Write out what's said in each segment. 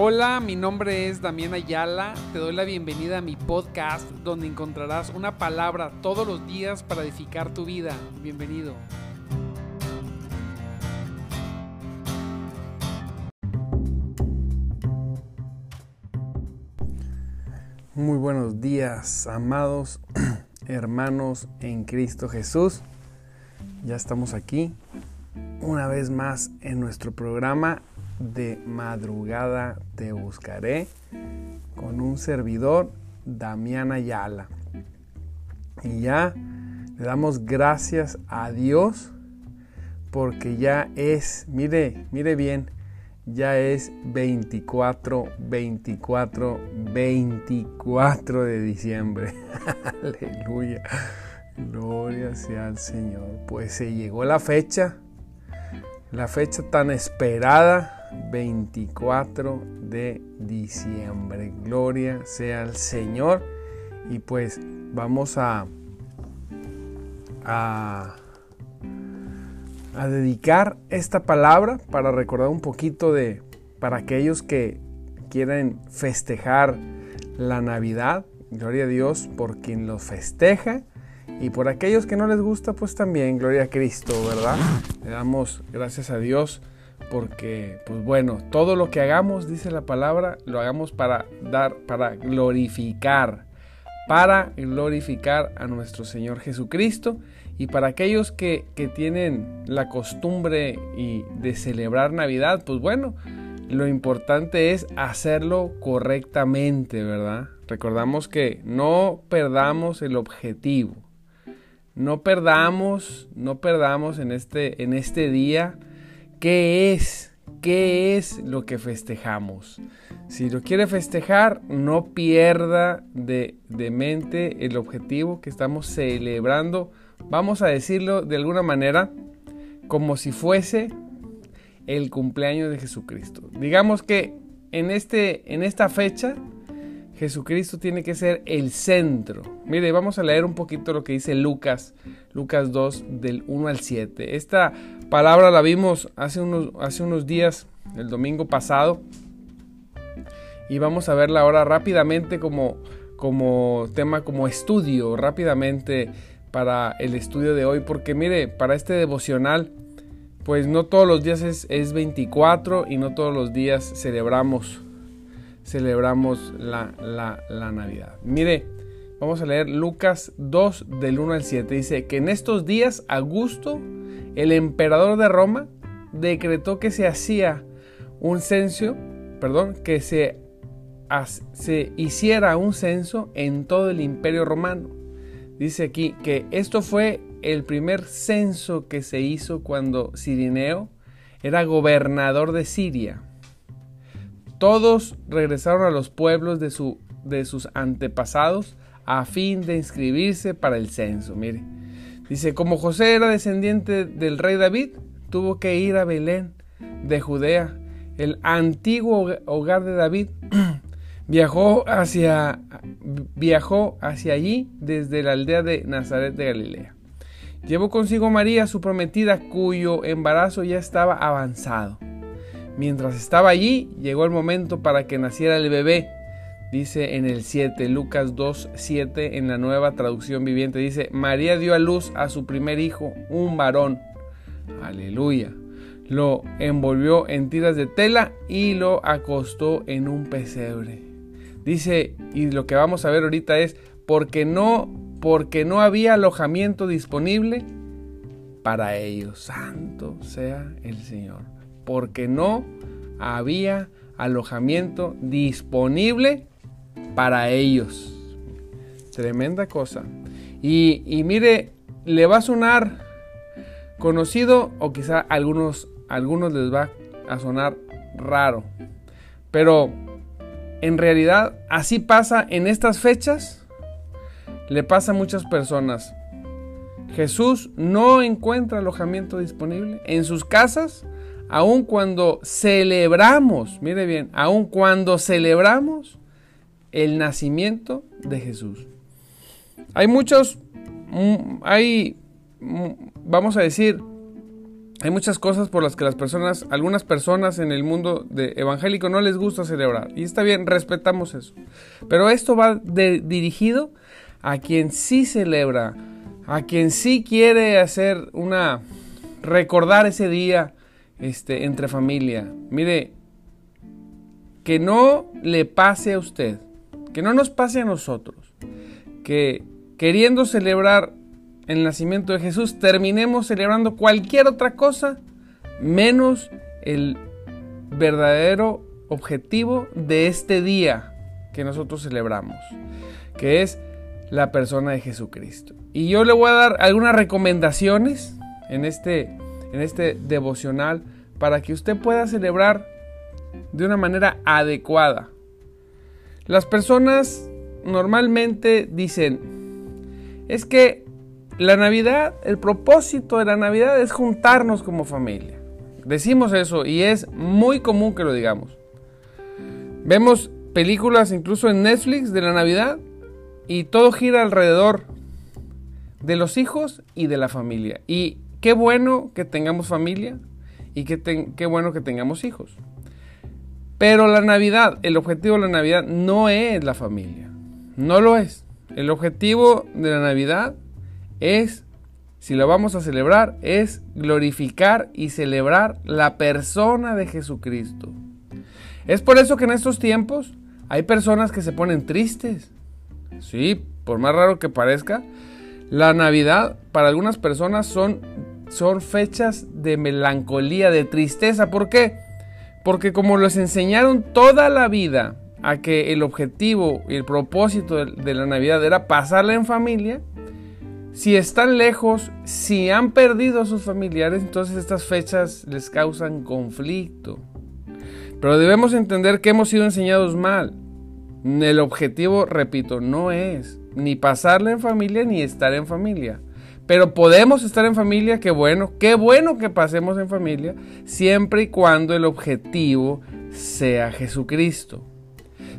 Hola, mi nombre es Damián Ayala. Te doy la bienvenida a mi podcast donde encontrarás una palabra todos los días para edificar tu vida. Bienvenido. Muy buenos días, amados hermanos en Cristo Jesús. Ya estamos aquí una vez más en nuestro programa de madrugada te buscaré con un servidor, Damián Ayala. Y ya le damos gracias a Dios porque ya es, mire, mire bien, ya es 24, 24, 24 de diciembre. Aleluya. Gloria sea al Señor. Pues se llegó la fecha, la fecha tan esperada 24 de diciembre. Gloria sea al Señor. Y pues vamos a, a, a dedicar esta palabra para recordar un poquito de, para aquellos que quieren festejar la Navidad. Gloria a Dios por quien lo festeja. Y por aquellos que no les gusta, pues también, gloria a Cristo, ¿verdad? Le damos gracias a Dios porque, pues bueno, todo lo que hagamos, dice la palabra, lo hagamos para dar, para glorificar, para glorificar a nuestro Señor Jesucristo y para aquellos que, que tienen la costumbre y de celebrar Navidad, pues bueno, lo importante es hacerlo correctamente, ¿verdad? Recordamos que no perdamos el objetivo. No perdamos, no perdamos en este, en este día ¿Qué es? ¿Qué es lo que festejamos? Si lo quiere festejar, no pierda de, mente el objetivo que estamos celebrando. Vamos a decirlo de alguna manera como si fuese el cumpleaños de Jesucristo. Digamos que en, este, en esta fecha Jesucristo tiene que ser el centro. Mire, vamos a leer un poquito lo que dice Lucas, Lucas 2 del 1 al 7. Esta palabra la vimos hace unos, hace unos días, el domingo pasado, y vamos a verla ahora rápidamente como, como tema, como estudio, rápidamente para el estudio de hoy, porque mire, para este devocional, pues no todos los días es, es 24 y no todos los días celebramos celebramos la, la, Navidad. Mire, vamos a leer Lucas 2 del 1 al 7. Dice que en estos días Augusto, el emperador de Roma, decretó que se hacía un censo, perdón, que se, se hiciera un censo en todo el imperio romano. Dice aquí que esto fue el primer censo que se hizo cuando Sirineo era gobernador de Siria. Todos regresaron a los pueblos de, su, de sus antepasados a fin de inscribirse para el censo. Mire, dice, como José era descendiente del rey David, tuvo que ir a Belén de Judea, el antiguo hogar de David. viajó hacia, viajó hacia allí desde la aldea de Nazaret de Galilea. Llevó consigo María, su prometida, cuyo embarazo ya estaba avanzado. Mientras estaba allí, llegó el momento para que naciera el bebé. Dice en el 7, Lucas 2, 7, en la nueva traducción viviente, dice, María dio a luz a su primer hijo, un varón. Aleluya. Lo envolvió en tiras de tela y lo acostó en un pesebre. Dice, y lo que vamos a ver ahorita es, porque no, porque no había alojamiento disponible para ellos. Santo sea el Señor porque no había alojamiento disponible para ellos. Tremenda cosa. Y, mire, le va a sonar conocido o quizá algunos, algunos les va a sonar raro. Pero en realidad así pasa en estas fechas. Le pasa a muchas personas. Jesús no encuentra alojamiento disponible en sus casas aun cuando celebramos, mire bien, aun cuando celebramos el nacimiento de Jesús. Hay muchos, mm, hay, mm, vamos a decir, hay muchas cosas por las que las personas, algunas personas en el mundo de evangélico no les gusta celebrar. Y está bien, respetamos eso. Pero esto va dirigido a quien sí celebra, a quien sí quiere hacer una recordar ese día este, entre familia. Mire, que no le pase a usted, que no nos pase a nosotros, que queriendo celebrar el nacimiento de Jesús, terminemos celebrando cualquier otra cosa menos el verdadero objetivo de este día que nosotros celebramos, que es la persona de Jesucristo. Y yo le voy a dar algunas recomendaciones en este, en este devocional para que usted pueda celebrar de una manera adecuada. Las personas normalmente dicen, es que la Navidad, el propósito de la Navidad es juntarnos como familia. Decimos eso y es muy común que lo digamos. Vemos películas incluso en Netflix de la Navidad y todo gira alrededor de los hijos y de la familia. Y qué bueno que tengamos familia y qué, bueno que tengamos hijos. Pero la Navidad, el objetivo de la Navidad no es la familia. No lo es. El objetivo de la Navidad es, si lo vamos a celebrar, es glorificar y celebrar la persona de Jesucristo. Es por eso que en estos tiempos hay personas que se ponen tristes. Sí, por más raro que parezca, la Navidad para algunas personas son, son fechas de melancolía, de tristeza. ¿Por qué? Porque como les enseñaron toda la vida a que el objetivo y el propósito de la Navidad era pasarla en familia, si están lejos, si han perdido a sus familiares, entonces estas fechas les causan conflicto. Pero debemos entender que hemos sido enseñados mal. El objetivo, repito, no es ni pasarla en familia ni estar en familia. Pero podemos estar en familia, qué bueno, qué bueno que pasemos en familia, siempre y cuando el objetivo sea Jesucristo.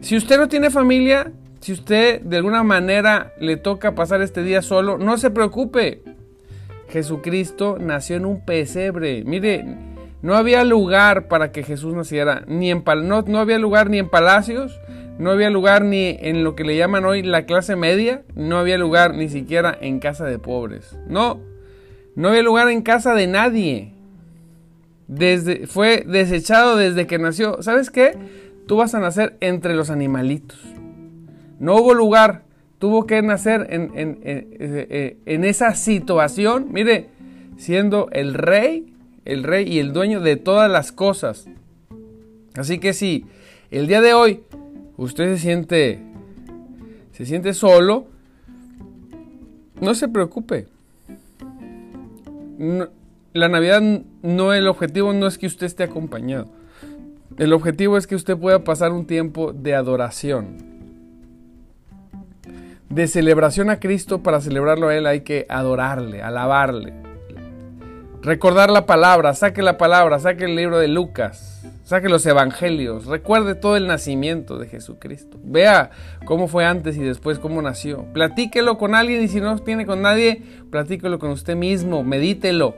Si usted no tiene familia, si usted de alguna manera le toca pasar este día solo, no se preocupe. Jesucristo nació en un pesebre. Mire, no había lugar para que Jesús naciera, ni en no, no había lugar ni en palacios, no había lugar ni en lo que le llaman hoy la clase media, no había lugar ni siquiera en casa de pobres. No, no había lugar en casa de nadie. Desde, fue desechado desde que nació. ¿Sabes qué? Tú vas a nacer entre los animalitos. No hubo lugar, tuvo que nacer en, eh, en, esa situación, mire, siendo el rey, el rey y el dueño de todas las cosas. Así que si el día de hoy usted se siente, se siente solo, no se preocupe. la Navidad no el objetivo no es que usted esté acompañado. El objetivo es que usted pueda pasar un tiempo de adoración de celebración a Cristo, para celebrarlo a Él hay que adorarle, alabarle. Recordar la palabra, saque la palabra, saque el libro de Lucas, saque los evangelios, recuerde todo el nacimiento de Jesucristo. Vea cómo fue antes y después, cómo nació. Platíquelo con alguien y si no tiene con nadie, platíquelo con usted mismo, medítelo.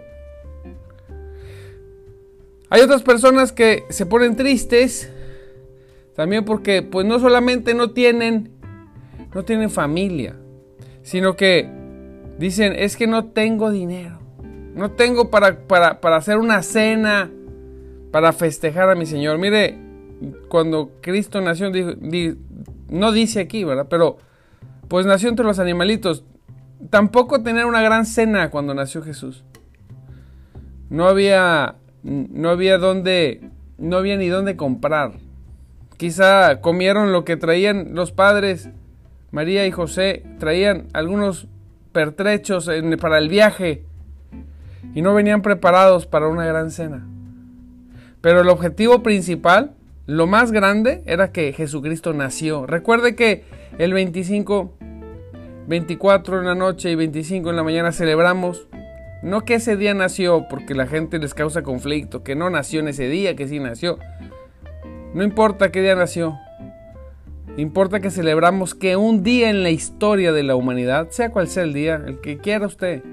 Hay otras personas que se ponen tristes también porque pues no solamente no tienen no tienen familia, sino que dicen, es que no tengo dinero, no tengo para, para, hacer una cena, para festejar a mi Señor. Mire, cuando Cristo nació, no dice aquí, ¿verdad? Pero pues nació entre los animalitos. Tampoco tener una gran cena cuando nació Jesús. No había, no había dónde, no había ni dónde comprar. Quizá comieron lo que traían los padres María y José traían algunos pertrechos para el viaje y no venían preparados para una gran cena. Pero el objetivo principal, lo más grande, era que Jesucristo nació. Recuerde que el 25, 24 en la noche y 25 en la mañana celebramos, no que ese día nació porque la gente les causa conflicto, que no nació en ese día, que sí nació. No importa qué día nació, Importa que celebramos que un día en la historia de la humanidad, sea cual sea el día, el que quiera usted,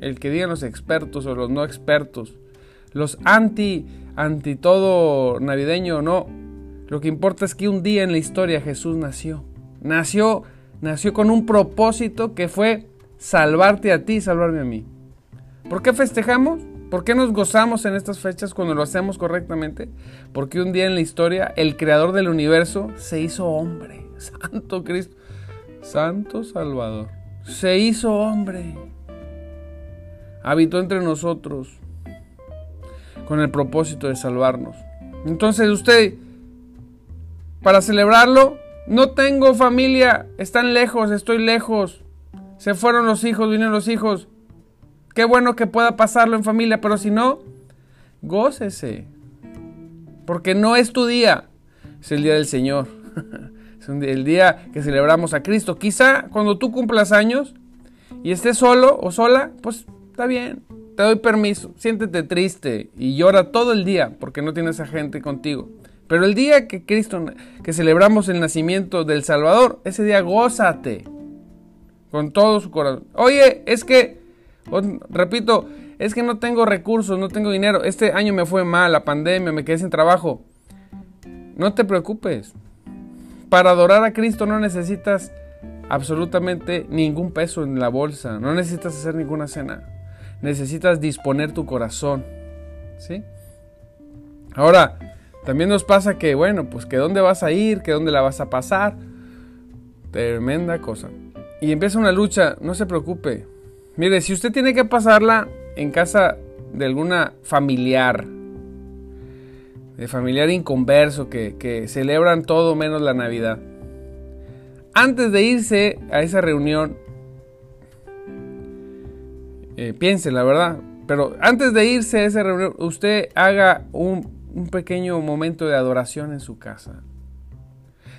el que digan los expertos o los no expertos, los anti, anti todo navideño no. Lo que importa es que un día en la historia Jesús nació. Nació, nació con un propósito que fue salvarte a ti y salvarme a mí. ¿Por qué festejamos? ¿Por qué nos gozamos en estas fechas cuando lo hacemos correctamente? Porque un día en la historia el creador del universo se hizo hombre. Santo Cristo. Santo Salvador. Se hizo hombre. Habitó entre nosotros con el propósito de salvarnos. Entonces usted, para celebrarlo, no tengo familia, están lejos, estoy lejos. Se fueron los hijos, vinieron los hijos. Qué bueno que pueda pasarlo en familia, pero si no, gócese. Porque no es tu día, es el día del Señor. es el día que celebramos a Cristo. Quizá cuando tú cumplas años y estés solo o sola, pues está bien, te doy permiso. Siéntete triste y llora todo el día porque no tienes a gente contigo. Pero el día que Cristo, que celebramos el nacimiento del Salvador, ese día gózate con todo su corazón. Oye, es que repito, es que no tengo recursos, no tengo dinero. Este año me fue mal, la pandemia, me quedé sin trabajo. No te preocupes. Para adorar a Cristo no necesitas absolutamente ningún peso en la bolsa. No necesitas hacer ninguna cena. Necesitas disponer tu corazón. ¿Sí? Ahora, también nos pasa que, bueno, pues que dónde vas a ir, que dónde la vas a pasar. Tremenda cosa. Y empieza una lucha, no se preocupe. Mire, si usted tiene que pasarla en casa de alguna familiar, de familiar inconverso que, celebran todo menos la Navidad, antes de irse a esa reunión, eh, piense la verdad, pero antes de irse a esa reunión, usted haga un, un pequeño momento de adoración en su casa.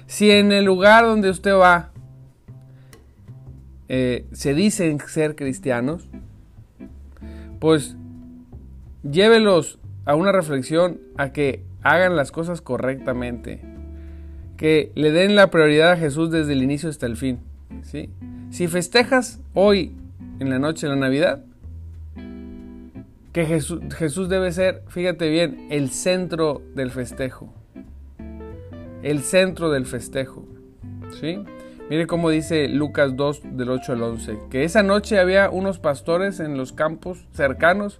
Si en el lugar donde usted va eh, se dicen ser cristianos, pues llévelos a una reflexión a que hagan las cosas correctamente, que le den la prioridad a Jesús desde el inicio hasta el fin. ¿sí? Si festejas hoy en la noche de la Navidad, que Jesús, debe ser, fíjate bien, el centro del festejo. El centro del festejo. ¿Sí? Mire cómo dice Lucas 2 del 8 al 11, que esa noche había unos pastores en los campos cercanos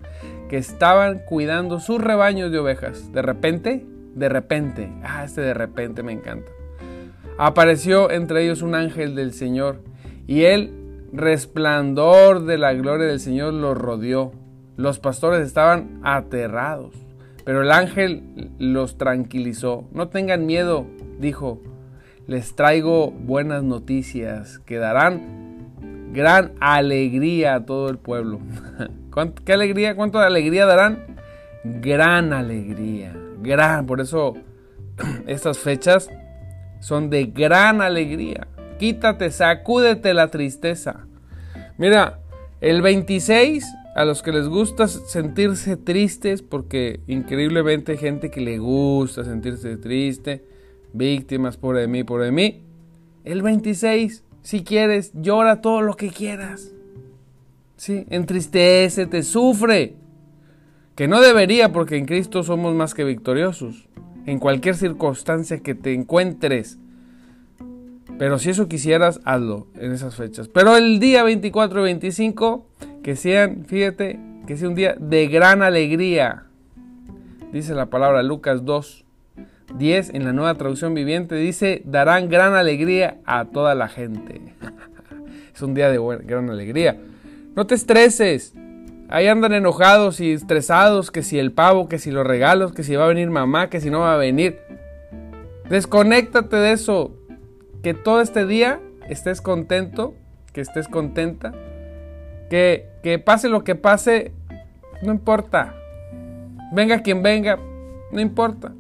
que estaban cuidando sus rebaños de ovejas. De repente, de repente, ah, este de repente me encanta. Apareció entre ellos un ángel del Señor y el resplandor de la gloria del Señor los rodeó. Los pastores estaban aterrados, pero el ángel los tranquilizó. No tengan miedo, dijo les traigo buenas noticias que darán gran alegría a todo el pueblo. ¿Qué alegría? ¿Cuánto de alegría darán? Gran alegría. Gran. Por eso estas fechas son de gran alegría. Quítate, sacúdete la tristeza. Mira, el 26, a los que les gusta sentirse tristes, porque increíblemente hay gente que le gusta sentirse triste, víctimas, por de mí, por de mí. El 26, si quieres, llora todo lo que quieras. Sí, entristece, te sufre. Que no debería porque en Cristo somos más que victoriosos. En cualquier circunstancia que te encuentres. Pero si eso quisieras, hazlo en esas fechas. Pero el día 24 y 25, que sean, fíjate, que sea un día de gran alegría. Dice la palabra Lucas 2, 10 en la nueva traducción viviente dice, darán gran alegría a toda la gente. es un día de gran alegría. No te estreses. Ahí andan enojados y estresados, que si el pavo, que si los regalos, que si va a venir mamá, que si no va a venir. Desconéctate de eso. Que todo este día estés contento, que estés contenta. Que, que pase lo que pase, no importa. Venga quien venga, no importa.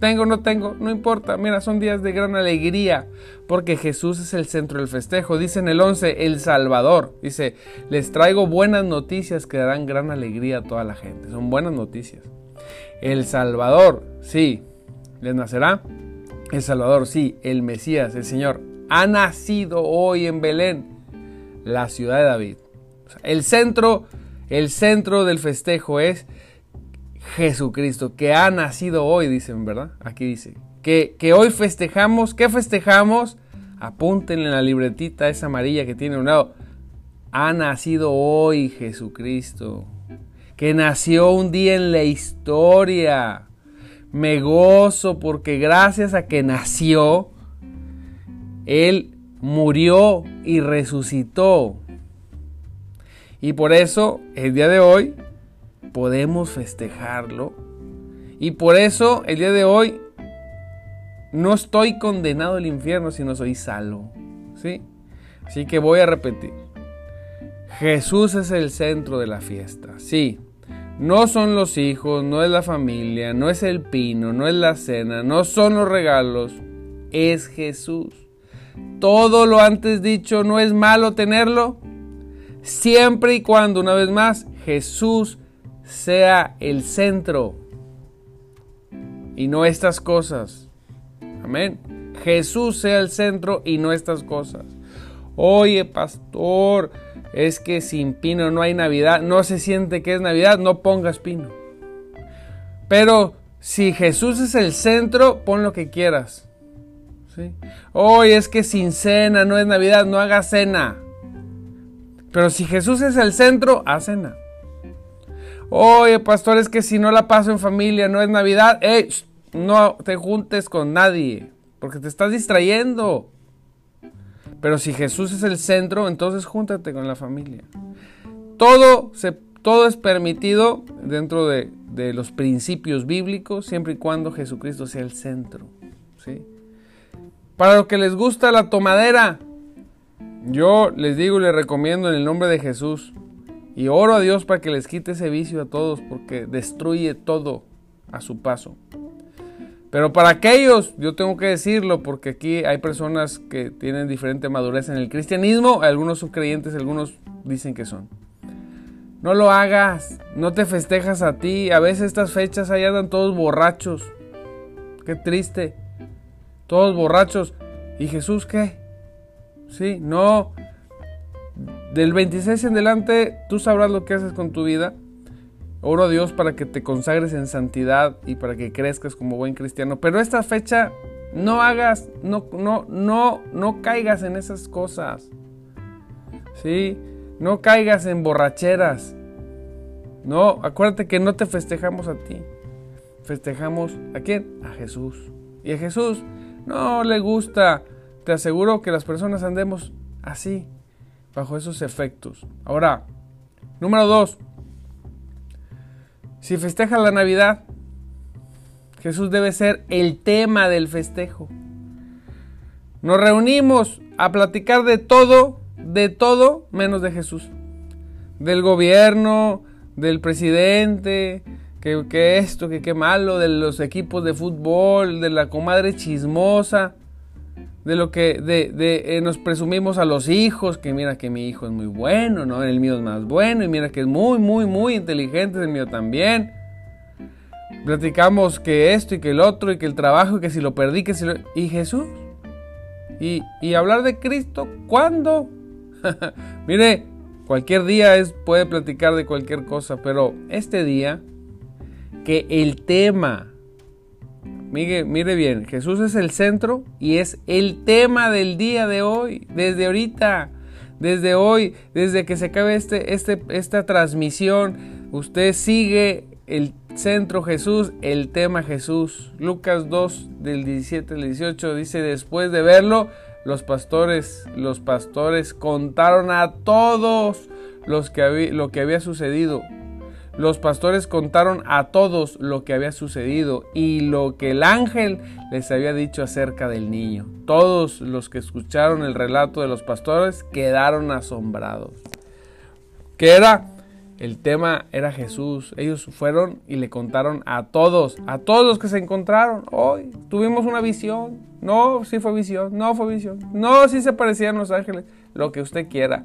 Tengo o no tengo, no importa. Mira, son días de gran alegría porque Jesús es el centro del festejo. Dice en el 11, el Salvador. Dice, les traigo buenas noticias que darán gran alegría a toda la gente. Son buenas noticias. El Salvador, sí, les nacerá. El Salvador, sí, el Mesías, el Señor, ha nacido hoy en Belén, la ciudad de David. El centro, el centro del festejo es Jesucristo, que ha nacido hoy, dicen, ¿verdad? Aquí dice, que, que hoy festejamos, ¿qué festejamos? Apúntenle en la libretita esa amarilla que tiene a un lado. Ha nacido hoy Jesucristo, que nació un día en la historia. Me gozo porque gracias a que nació, Él murió y resucitó. Y por eso el día de hoy podemos festejarlo. Y por eso el día de hoy no estoy condenado al infierno, sino soy salvo. ¿Sí? Así que voy a repetir. Jesús es el centro de la fiesta. Sí. No son los hijos, no es la familia, no es el pino, no es la cena, no son los regalos. Es Jesús. Todo lo antes dicho no es malo tenerlo, siempre y cuando, una vez más, Jesús sea el centro y no estas cosas. Amén. Jesús sea el centro y no estas cosas. Oye, pastor, es que sin pino no hay Navidad. No se siente que es Navidad, no pongas pino. Pero si Jesús es el centro, pon lo que quieras. ¿Sí? Es que sin cena no es Navidad, no hagas cena. Pero si Jesús es el centro, haz cena. Oye, pastor, es que si no la paso en familia, no es Navidad. Ey, no te juntes con nadie, porque te estás distrayendo. Pero si Jesús es el centro, entonces júntate con la familia. Todo, se, todo es permitido dentro de, de, los principios bíblicos, siempre y cuando Jesucristo sea el centro. ¿sí? Para los que les gusta la tomadera, yo les digo y les recomiendo en el nombre de Jesús, y oro a Dios para que les quite ese vicio a todos porque destruye todo a su paso. Pero para aquellos, yo tengo que decirlo porque aquí hay personas que tienen diferente madurez en el cristianismo, algunos son creyentes, algunos dicen que son. No lo hagas, no te festejas a ti, a veces estas fechas ahí andan todos borrachos. Qué triste. Todos borrachos. ¿Y Jesús qué? Sí, no, del 26 en adelante, tú sabrás lo que haces con tu vida. Oro a Dios para que te consagres en santidad y para que crezcas como buen cristiano. Pero esta fecha no hagas, no, no, no, no caigas en esas cosas. ¿Sí? No caigas en borracheras. No, acuérdate que no te festejamos a ti. Festejamos a quién? A Jesús. Y a Jesús no le gusta. Te aseguro que las personas andemos así bajo esos efectos. Ahora, número dos, si festeja la Navidad, Jesús debe ser el tema del festejo. Nos reunimos a platicar de todo, de todo menos de Jesús. Del gobierno, del presidente, que, que esto, que qué malo, de los equipos de fútbol, de la comadre chismosa de lo que de, de eh, nos presumimos a los hijos, que mira que mi hijo es muy bueno, ¿no? El mío es más bueno, y mira que es muy, muy, muy inteligente, el mío también. Platicamos que esto y que el otro, y que el trabajo, y que si lo perdí, que si lo... ¿Y Jesús? ¿Y, y hablar de Cristo? ¿Cuándo? Mire, cualquier día es, puede platicar de cualquier cosa, pero este día, que el tema Mire, mire bien, Jesús es el centro y es el tema del día de hoy, desde ahorita, desde hoy, desde que se acabe este, este, esta transmisión, usted sigue el centro Jesús, el tema Jesús. Lucas 2 del 17 al 18 dice, después de verlo, los pastores, los pastores contaron a todos los que lo que había sucedido los pastores contaron a todos lo que había sucedido y lo que el ángel les había dicho acerca del niño. Todos los que escucharon el relato de los pastores quedaron asombrados. ¿Qué era? El tema era Jesús. Ellos fueron y le contaron a todos, a todos los que se encontraron. Hoy tuvimos una visión. No, sí fue visión. No fue visión. No, sí se parecían los ángeles. Lo que usted quiera.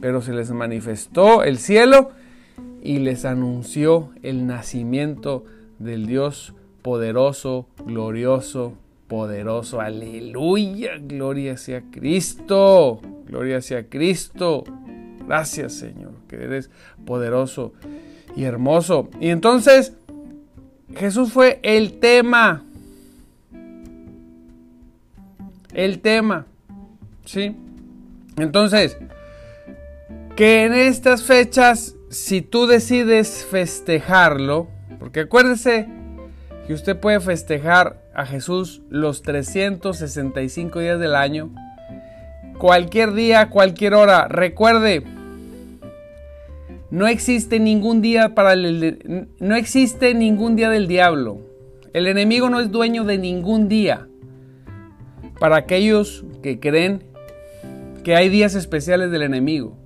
Pero se les manifestó el cielo y les anunció el nacimiento del Dios poderoso, glorioso, poderoso. Aleluya, gloria sea Cristo, gloria sea Cristo. Gracias, Señor, que eres poderoso y hermoso. Y entonces, Jesús fue el tema. El tema. ¿Sí? Entonces, que en estas fechas, si tú decides festejarlo, porque acuérdese que usted puede festejar a Jesús los 365 días del año, cualquier día, cualquier hora. Recuerde, no existe ningún día para el, no existe ningún día del diablo. El enemigo no es dueño de ningún día. Para aquellos que creen que hay días especiales del enemigo.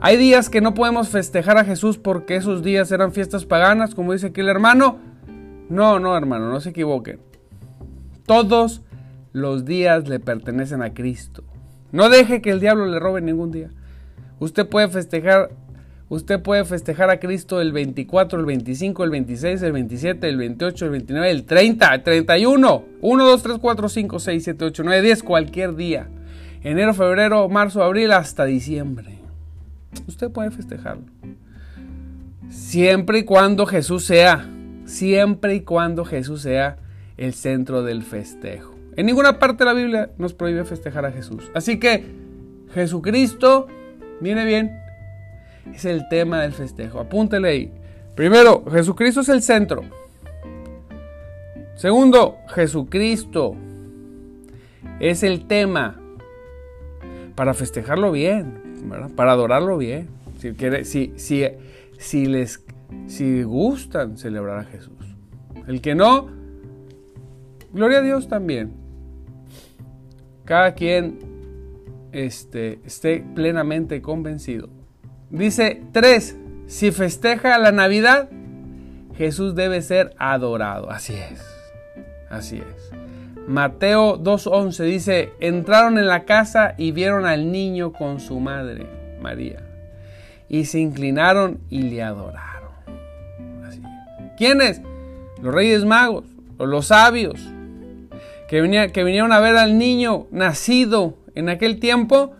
Hay días que no podemos festejar a Jesús porque esos días eran fiestas paganas, como dice aquí el hermano. No, no, hermano, no se equivoquen. Todos los días le pertenecen a Cristo. No deje que el diablo le robe ningún día. Usted puede festejar, usted puede festejar a Cristo el 24, el 25, el 26, el 27, el 28, el 29, el 30, el 31, 1, 2, 3, 4, 5, 6, 7, 8, 9, 10, cualquier día. Enero, febrero, marzo, abril, hasta diciembre. Usted puede festejarlo. Siempre y cuando Jesús sea, siempre y cuando Jesús sea el centro del festejo. En ninguna parte de la Biblia nos prohíbe festejar a Jesús. Así que Jesucristo, viene bien, es el tema del festejo. Apúntele ahí. Primero, Jesucristo es el centro. Segundo, Jesucristo es el tema para festejarlo bien, para adorarlo bien. Si, si, si les si gustan celebrar a Jesús. El que no, gloria a Dios también. Cada quien este, esté plenamente convencido. Dice 3. Si festeja la Navidad, Jesús debe ser adorado. Así es. Así es. Mateo 2.11 dice, entraron en la casa y vieron al niño con su madre, María, y se inclinaron y le adoraron. ¿Quiénes? Los reyes magos, o los sabios, que, que vinieron a ver al niño nacido en aquel tiempo.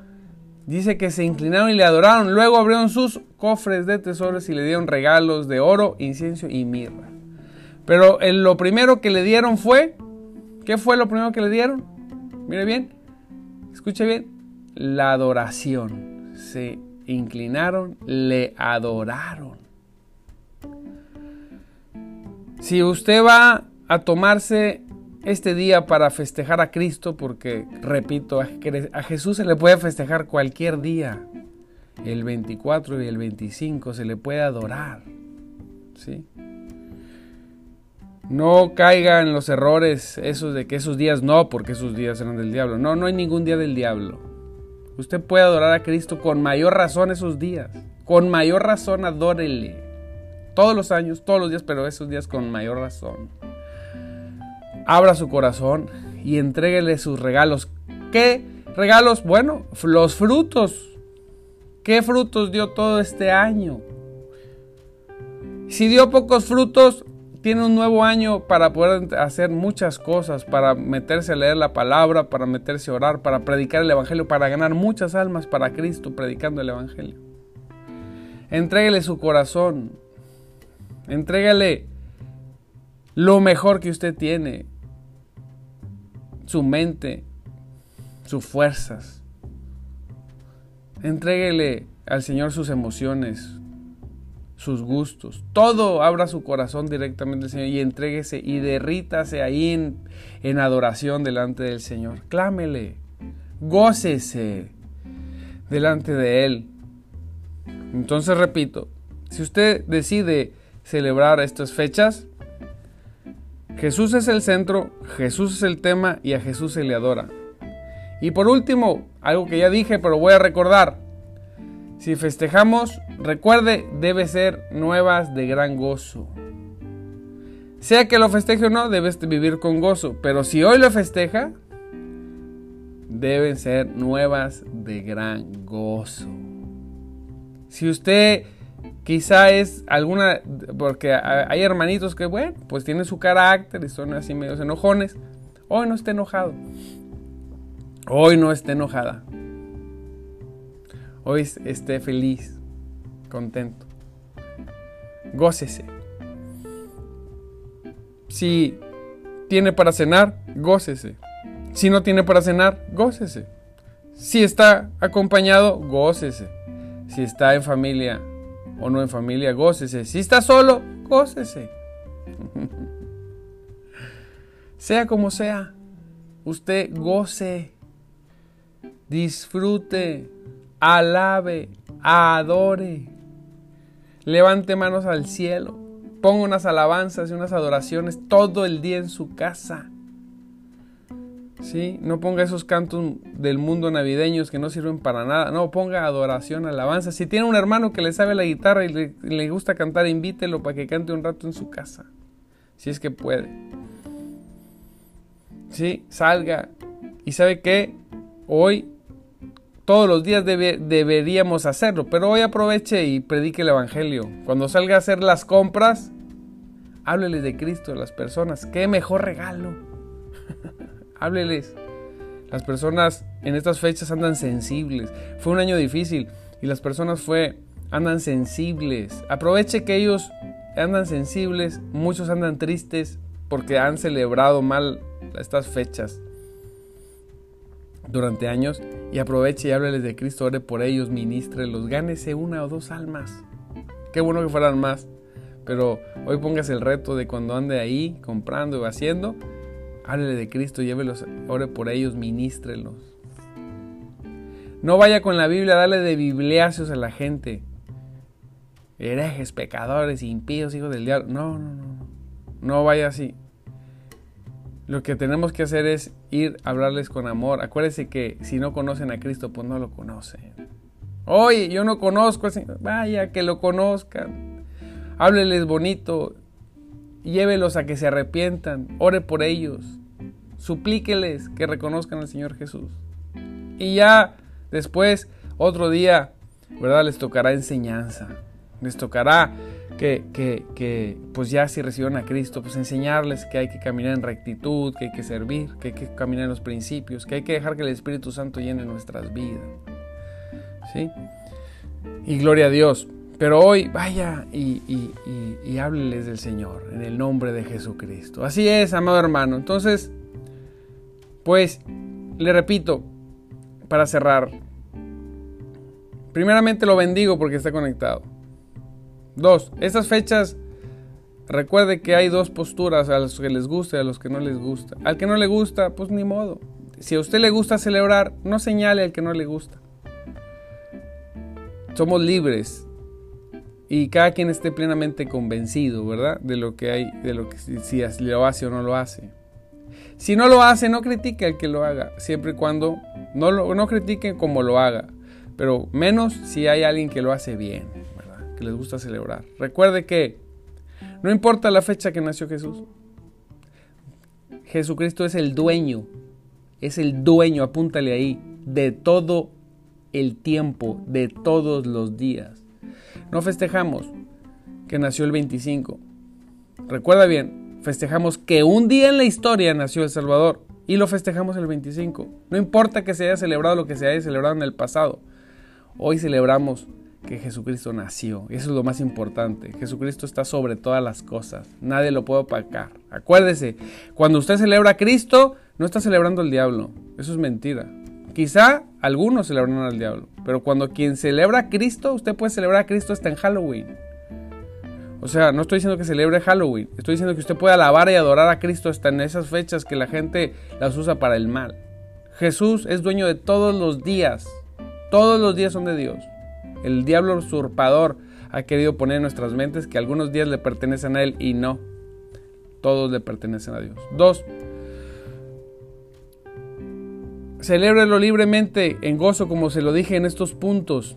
Dice que se inclinaron y le adoraron. Luego abrieron sus cofres de tesoros y le dieron regalos de oro, incienso y mirra. Pero lo primero que le dieron fue ¿Qué fue lo primero que le dieron? Mire bien, escuche bien, la adoración. Se inclinaron, le adoraron. Si usted va a tomarse este día para festejar a Cristo, porque, repito, a Jesús se le puede festejar cualquier día. El 24 y el 25 se le puede adorar. ¿Sí? No caiga en los errores esos de que esos días no, porque esos días eran del diablo. No, no hay ningún día del diablo. Usted puede adorar a Cristo con mayor razón esos días. Con mayor razón adórele. Todos los años, todos los días, pero esos días con mayor razón. Abra su corazón y entréguele sus regalos. ¿Qué regalos? Bueno, los frutos. ¿Qué frutos dio todo este año? Si dio pocos frutos, tiene un nuevo año para poder hacer muchas cosas, para meterse a leer la palabra, para meterse a orar, para predicar el Evangelio, para ganar muchas almas para Cristo predicando el Evangelio. Entréguele su corazón, entrégale lo mejor que usted tiene, su mente, sus fuerzas. Entréguele al Señor sus emociones, sus gustos. Todo abra su corazón directamente al Señor y entréguese y derrítase ahí en, en adoración delante del Señor. Clámele, gócese delante de Él. Entonces repito, si usted decide celebrar estas fechas, Jesús es el centro, Jesús es el tema y a Jesús se le adora. Y por último, algo que ya dije, pero voy a recordar, si festejamos, recuerde, debe ser nuevas de gran gozo. Sea que lo festeje o no, debes vivir con gozo. Pero si hoy lo festeja, deben ser nuevas de gran gozo. Si usted quizá es alguna, porque hay hermanitos que, bueno, pues tienen su carácter y son así medios enojones, hoy no esté enojado. Hoy no esté enojada. Hoy esté feliz, contento. Gócese. Si tiene para cenar, gócese. Si no tiene para cenar, gócese. Si está acompañado, gócese. Si está en familia o no en familia, gócese. Si está solo, gócese. sea como sea, usted goce, disfrute, alabe, adore, levante manos al cielo, ponga unas alabanzas y unas adoraciones todo el día en su casa. ¿Sí? No ponga esos cantos del mundo navideños que no sirven para nada. No, ponga adoración, alabanza. Si tiene un hermano que le sabe la guitarra y le, gusta cantar, invítelo para que cante un rato en su casa. Si es que puede. ¿Sí? Salga. ¿Y sabe qué? Hoy, todos los días deberíamos hacerlo. Pero hoy aproveche y predique el Evangelio. Cuando salga a hacer las compras, háblele de Cristo a las personas. ¿Qué mejor regalo? hábleles. Las personas en estas fechas andan sensibles. Fue un año difícil y las personas fue andan sensibles. Aproveche que ellos andan sensibles, muchos andan tristes porque han celebrado mal estas fechas durante años y aproveche y hábleles de Cristo, ore por ellos, ministrelos, gánese una o dos almas. Qué bueno que fueran más, pero hoy póngase el reto de cuando ande ahí comprando y haciendo, Háblele de Cristo, llévelos, ore por ellos, ministrelos. No vaya con la Biblia a darle de bibliacios a la gente. Herejes, pecadores, impíos, hijos del diablo. No, no, no. No vaya así. Lo que tenemos que hacer es ir a hablarles con amor. Acuérdense que si no conocen a Cristo, pues no lo conocen. Oye, yo no conozco al Señor. Vaya, que lo conozcan. Hábleles bonito. Llévelos a que se arrepientan. Ore por ellos suplíqueles que reconozcan al Señor Jesús. Y ya después, otro día, ¿verdad? Les tocará enseñanza. Les tocará que, pues ya si reciben a Cristo, pues enseñarles que hay que caminar en rectitud, que hay que servir, que hay que caminar en los principios, que hay que dejar que el Espíritu Santo llene nuestras vidas. ¿Sí? Y gloria a Dios. Pero hoy vaya y, y, y, y hábleles del Señor en el nombre de Jesucristo. Así es, amado hermano. Entonces, pues, le repito, para cerrar, primeramente lo bendigo porque está conectado. Dos, estas fechas, recuerde que hay dos posturas, a los que les gusta y a los que no les gusta. Al que no le gusta, pues ni modo. Si a usted le gusta celebrar, no señale al que no le gusta. Somos libres y cada quien esté plenamente convencido, ¿verdad? De lo que hay, de lo que si, lo hace o no lo hace. Si no lo hace, no critique al que lo haga, siempre y cuando no, lo, no critiquen como lo haga, pero menos si hay alguien que lo hace bien, que les gusta celebrar. Recuerde que no importa la fecha que nació Jesús, Jesucristo es el dueño, es el dueño, apúntale ahí, de todo el tiempo, de todos los días. No festejamos que nació el 25. Recuerda bien, festejamos que un día en la historia nació El Salvador y lo festejamos el 25. No importa que se haya celebrado lo que se haya celebrado en el pasado. Hoy celebramos que Jesucristo nació. Eso es lo más importante. Jesucristo está sobre todas las cosas. Nadie lo puede opacar. Acuérdese, cuando usted celebra a Cristo, no está celebrando al diablo. Eso es mentira. Quizá algunos celebran al diablo, pero cuando quien celebra a Cristo, usted puede celebrar a Cristo hasta en Halloween. O sea, no estoy diciendo que celebre Halloween, estoy diciendo que usted puede alabar y adorar a Cristo hasta en esas fechas que la gente las usa para el mal. Jesús es dueño de todos los días, todos los días son de Dios. El diablo usurpador ha querido poner en nuestras mentes que algunos días le pertenecen a Él y no, todos le pertenecen a Dios. Dos, celébrelo libremente en gozo como se lo dije en estos puntos.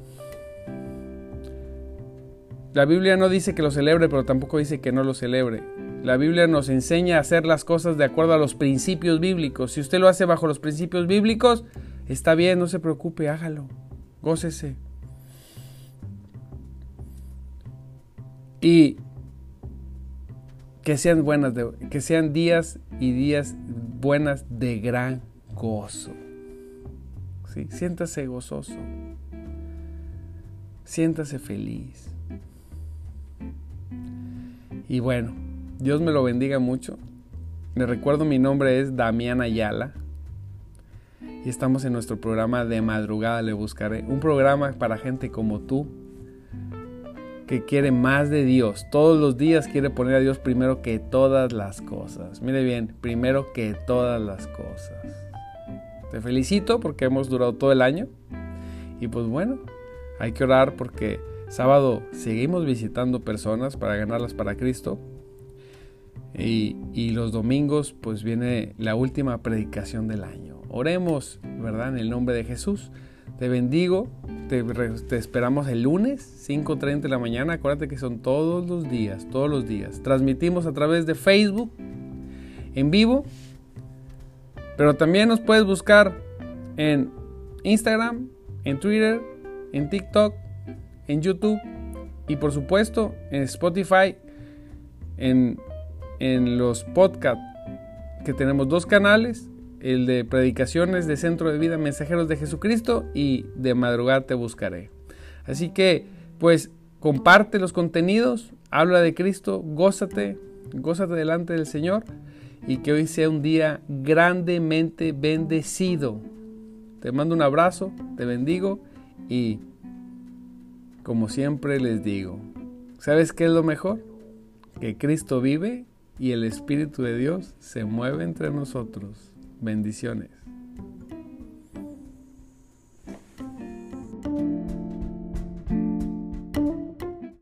La Biblia no dice que lo celebre, pero tampoco dice que no lo celebre. La Biblia nos enseña a hacer las cosas de acuerdo a los principios bíblicos. Si usted lo hace bajo los principios bíblicos, está bien, no se preocupe, hágalo. Gócese. Y que sean buenas, que sean días y días buenas de gran gozo. ¿Sí? Siéntase gozoso. siéntase feliz. Y bueno, Dios me lo bendiga mucho. Le recuerdo mi nombre es Damián Ayala y estamos en nuestro programa de madrugada le buscaré, un programa para gente como tú que quiere más de Dios, todos los días quiere poner a Dios primero que todas las cosas. Mire bien, primero que todas las cosas. Te felicito porque hemos durado todo el año y pues bueno, hay que orar porque sábado seguimos visitando personas para ganarlas para Cristo y, los domingos pues viene la última predicación del año. Oremos, ¿verdad? En el nombre de Jesús. Te bendigo, te, esperamos el lunes, 5.30 de la mañana. Acuérdate que son todos los días, todos los días. Transmitimos a través de Facebook, en vivo. Pero también nos puedes buscar en Instagram, en Twitter, en TikTok, en YouTube y por supuesto en Spotify, en en los podcasts que tenemos dos canales, el de predicaciones de Centro de Vida Mensajeros de Jesucristo y de madrugada te buscaré. Así que, pues, comparte los contenidos, habla de Cristo, gózate, gózate delante del Señor y que hoy sea un día grandemente bendecido. Te mando un abrazo, te bendigo y, como siempre les digo, ¿sabes qué es lo mejor? Que Cristo vive y el Espíritu de Dios se mueve entre nosotros. Bendiciones.